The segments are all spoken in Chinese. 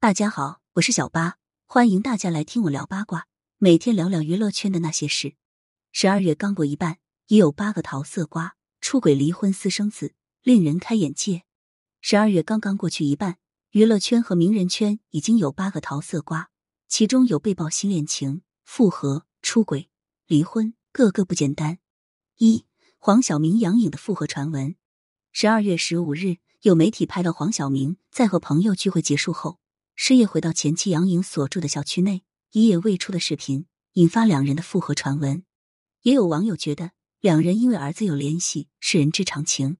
大家好，我是小八，欢迎大家来听我聊八卦，每天聊聊娱乐圈的那些事。十二月刚过一半，已有八个桃色瓜出轨、离婚、私生子，令人开眼界。十二月刚刚过去一半，娱乐圈和名人圈已经有八个桃色瓜，其中有被曝新恋情、复合、出轨、离婚，个个不简单。一黄晓明、杨颖的复合传闻。十二月十五日，有媒体拍到黄晓明在和朋友聚会结束后。深夜回到前妻杨颖所住的小区内，一夜未出的视频引发两人的复合传闻。也有网友觉得两人因为儿子有联系是人之常情。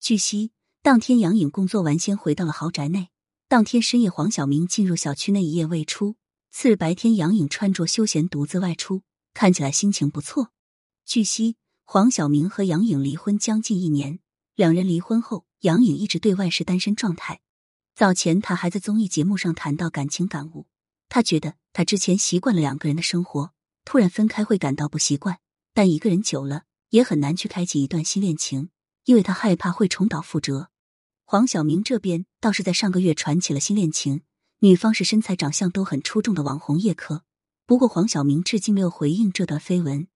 据悉，当天杨颖工作完先回到了豪宅内。当天深夜，黄晓明进入小区内一夜未出。次日白天，杨颖穿着休闲独自外出，看起来心情不错。据悉，黄晓明和杨颖离婚将近一年，两人离婚后，杨颖一直对外是单身状态。早前，他还在综艺节目上谈到感情感悟。他觉得他之前习惯了两个人的生活，突然分开会感到不习惯。但一个人久了，也很难去开启一段新恋情，因为他害怕会重蹈覆辙。黄晓明这边倒是在上个月传起了新恋情，女方是身材长相都很出众的网红叶珂。不过，黄晓明至今没有回应这段绯闻。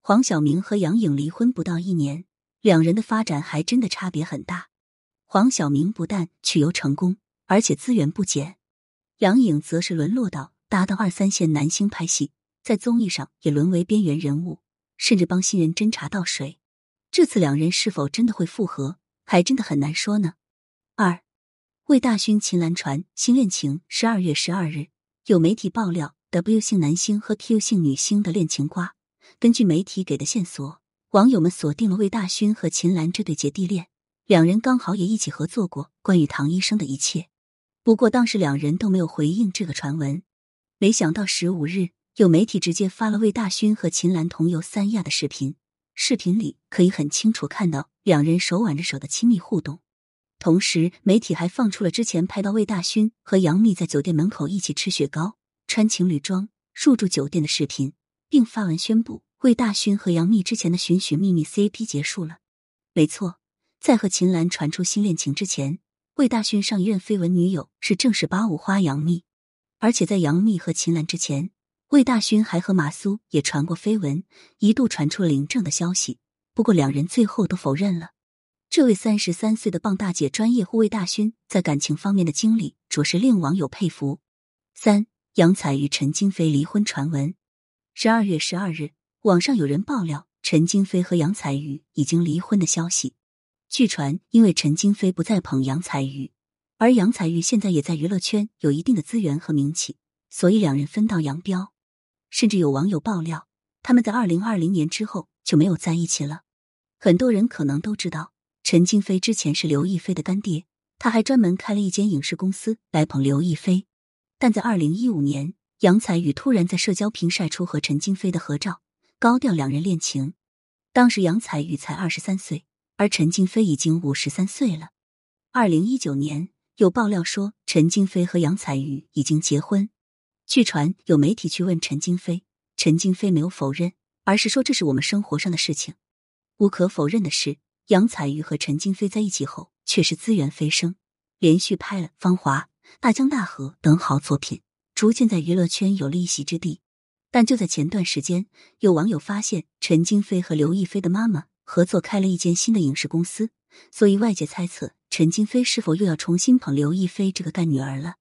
黄晓明和杨颖离婚不到一年，两人的发展还真的差别很大。黄晓明不但取游成功，而且资源不减；杨颖则是沦落到搭档二三线男星拍戏，在综艺上也沦为边缘人物，甚至帮新人斟茶倒水。这次两人是否真的会复合，还真的很难说呢。二魏大勋秦岚传新恋情。十二月十二日，有媒体爆料 W 姓男星和 Q 姓女星的恋情瓜。根据媒体给的线索，网友们锁定了魏大勋和秦岚这对姐弟恋。两人刚好也一起合作过关于唐医生的一切，不过当时两人都没有回应这个传闻。没想到十五日，有媒体直接发了魏大勋和秦岚同游三亚的视频，视频里可以很清楚看到两人手挽着手的亲密互动。同时，媒体还放出了之前拍到魏大勋和杨幂在酒店门口一起吃雪糕、穿情侣装入住酒店的视频，并发文宣布魏大勋和杨幂之前的寻寻觅觅 CP 结束了。没错。在和秦岚传出新恋情之前，魏大勋上一任绯闻女友是正式八五花杨幂，而且在杨幂和秦岚之前，魏大勋还和马苏也传过绯闻，一度传出领证的消息。不过两人最后都否认了。这位三十三岁的棒大姐专业护卫大勋在感情方面的经历，着实令网友佩服。三杨采与陈金飞离婚传闻，十二月十二日，网上有人爆料陈金飞和杨采钰已经离婚的消息。据传，因为陈金飞不再捧杨采钰，而杨采钰现在也在娱乐圈有一定的资源和名气，所以两人分道扬镳。甚至有网友爆料，他们在二零二零年之后就没有在一起了。很多人可能都知道，陈金飞之前是刘亦菲的干爹，他还专门开了一间影视公司来捧刘亦菲。但在二零一五年，杨采钰突然在社交平晒出和陈金飞的合照，高调两人恋情。当时杨采钰才二十三岁。而陈金飞已经五十三岁了。二零一九年有爆料说陈金飞和杨采钰已经结婚。据传有媒体去问陈金飞，陈金飞没有否认，而是说这是我们生活上的事情。无可否认的是，杨采钰和陈金飞在一起后却是资源飞升，连续拍了《芳华》《大江大河》等好作品，逐渐在娱乐圈有了一席之地。但就在前段时间，有网友发现陈金飞和刘亦菲的妈妈。合作开了一间新的影视公司，所以外界猜测陈金飞是否又要重新捧刘亦菲这个干女儿了。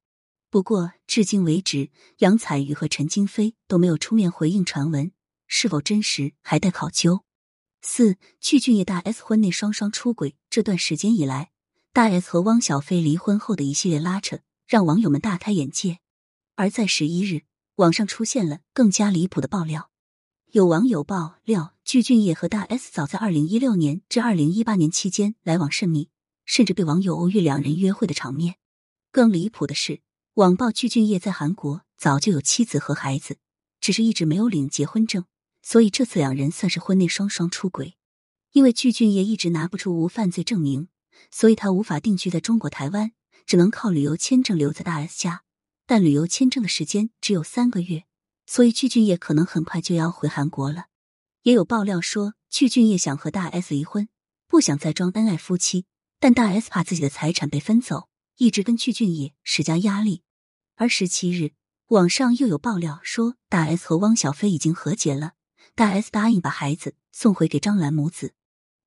不过至今为止，杨采钰和陈金飞都没有出面回应传闻，是否真实还待考究。四，具俊晔大 S 婚内双双出轨，这段时间以来，大 S 和汪小菲离婚后的一系列拉扯，让网友们大开眼界。而在十一日，网上出现了更加离谱的爆料。有网友爆料，具俊晔和大 S 早在二零一六年至二零一八年期间来往甚密，甚至被网友偶遇两人约会的场面。更离谱的是，网曝具俊晔在韩国早就有妻子和孩子，只是一直没有领结婚证，所以这次两人算是婚内双双出轨。因为具俊晔一直拿不出无犯罪证明，所以他无法定居在中国台湾，只能靠旅游签证留在大 S 家，但旅游签证的时间只有三个月。所以，具俊晔可能很快就要回韩国了。也有爆料说，具俊晔想和大 S 离婚，不想再装恩爱夫妻，但大 S 怕自己的财产被分走，一直跟具俊晔施加压力。而十七日，网上又有爆料说，大 S 和汪小菲已经和解了，大 S 答应把孩子送回给张兰母子，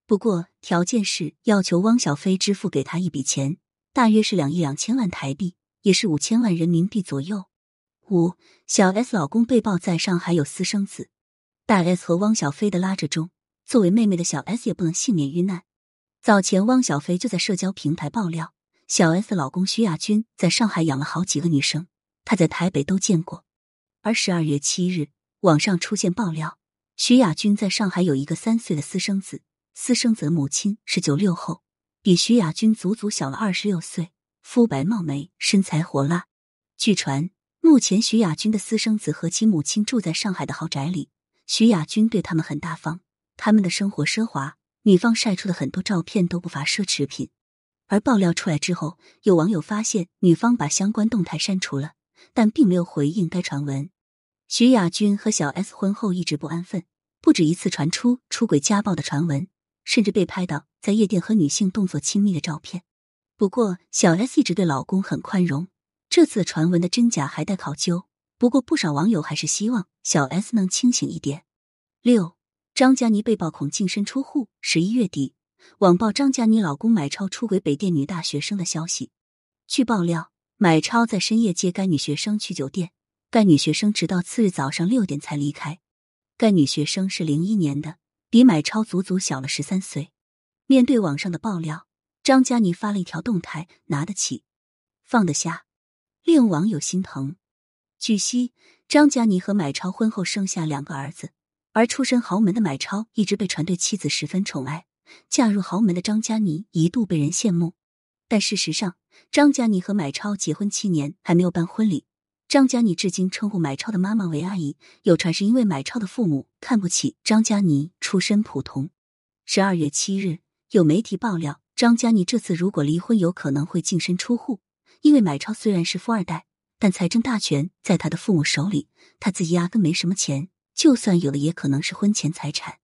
不过条件是要求汪小菲支付给他一笔钱，大约是两亿两千万台币，也是五千万人民币左右。五小 S 老公被曝在上海有私生子，大 S 和汪小菲的拉扯中，作为妹妹的小 S 也不能幸免于难。早前汪小菲就在社交平台爆料，小 S 老公徐亚军在上海养了好几个女生，他在台北都见过。而十二月七日，网上出现爆料，徐亚军在上海有一个三岁的私生子，私生子母亲是九六后，比徐亚军足足小了二十六岁，肤白貌美，身材火辣。据传。目前，徐亚军的私生子和其母亲住在上海的豪宅里。徐亚军对他们很大方，他们的生活奢华。女方晒出的很多照片都不乏奢侈品。而爆料出来之后，有网友发现女方把相关动态删除了，但并没有回应该传闻。徐亚军和小 S 婚后一直不安分，不止一次传出出轨家暴的传闻，甚至被拍到在夜店和女性动作亲密的照片。不过，小 S 一直对老公很宽容。这次传闻的真假还待考究，不过不少网友还是希望小 S 能清醒一点。六，张嘉倪被曝恐净身出户。十一月底，网曝张嘉倪老公买超出轨北电女大学生的消息。据爆料，买超在深夜接该女学生去酒店，该女学生直到次日早上六点才离开。该女学生是零一年的，比买超足足小了十三岁。面对网上的爆料，张嘉倪发了一条动态：拿得起，放得下。令网友心疼。据悉，张嘉倪和买超婚后生下两个儿子，而出身豪门的买超一直被传对妻子十分宠爱。嫁入豪门的张嘉倪一度被人羡慕，但事实上，张嘉倪和买超结婚七年还没有办婚礼。张嘉倪至今称呼买超的妈妈为阿姨，有传是因为买超的父母看不起张嘉倪出身普通。十二月七日，有媒体爆料，张嘉倪这次如果离婚，有可能会净身出户。因为买超虽然是富二代，但财政大权在他的父母手里，他自己压根没什么钱，就算有的也可能是婚前财产。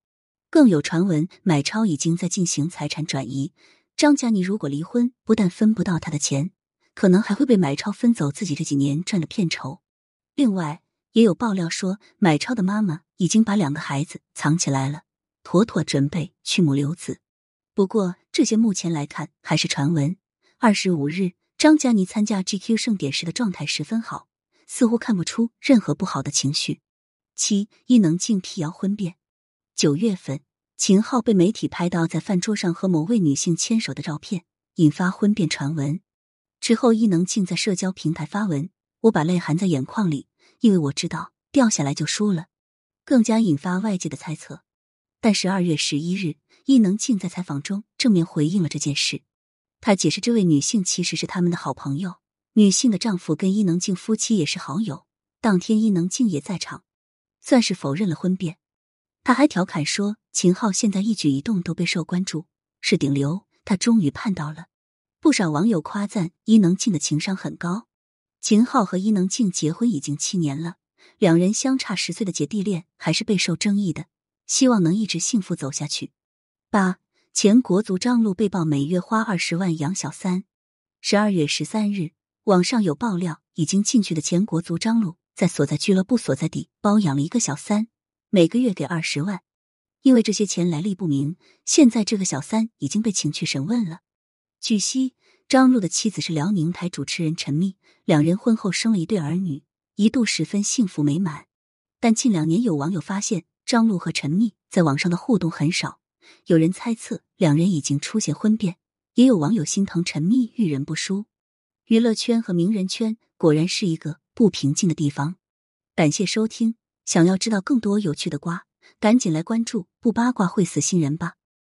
更有传闻，买超已经在进行财产转移。张嘉倪如果离婚，不但分不到他的钱，可能还会被买超分走自己这几年赚的片酬。另外，也有爆料说，买超的妈妈已经把两个孩子藏起来了，妥妥准备去母留子。不过，这些目前来看还是传闻。二十五日。张嘉倪参加 GQ 盛典时的状态十分好，似乎看不出任何不好的情绪。七伊能静辟谣婚变。九月份，秦昊被媒体拍到在饭桌上和某位女性牵手的照片，引发婚变传闻。之后，伊能静在社交平台发文：“我把泪含在眼眶里，因为我知道掉下来就输了。”更加引发外界的猜测。但十二月十一日，伊能静在采访中正面回应了这件事。他解释，这位女性其实是他们的好朋友。女性的丈夫跟伊能静夫妻也是好友，当天伊能静也在场，算是否认了婚变。他还调侃说，秦昊现在一举一动都备受关注，是顶流。他终于盼到了。不少网友夸赞伊能静的情商很高。秦昊和伊能静结婚已经七年了，两人相差十岁的姐弟恋还是备受争议的，希望能一直幸福走下去。八。前国足张璐被曝每月花二十万养小三。十二月十三日，网上有爆料，已经进去的前国足张璐在所在俱乐部所在地包养了一个小三，每个月给二十万。因为这些钱来历不明，现在这个小三已经被请去审问了。据悉，张璐的妻子是辽宁台主持人陈蜜，两人婚后生了一对儿女，一度十分幸福美满。但近两年，有网友发现张璐和陈蜜在网上的互动很少。有人猜测两人已经出现婚变，也有网友心疼陈蜜遇人不淑。娱乐圈和名人圈果然是一个不平静的地方。感谢收听，想要知道更多有趣的瓜，赶紧来关注，不八卦会死新人吧。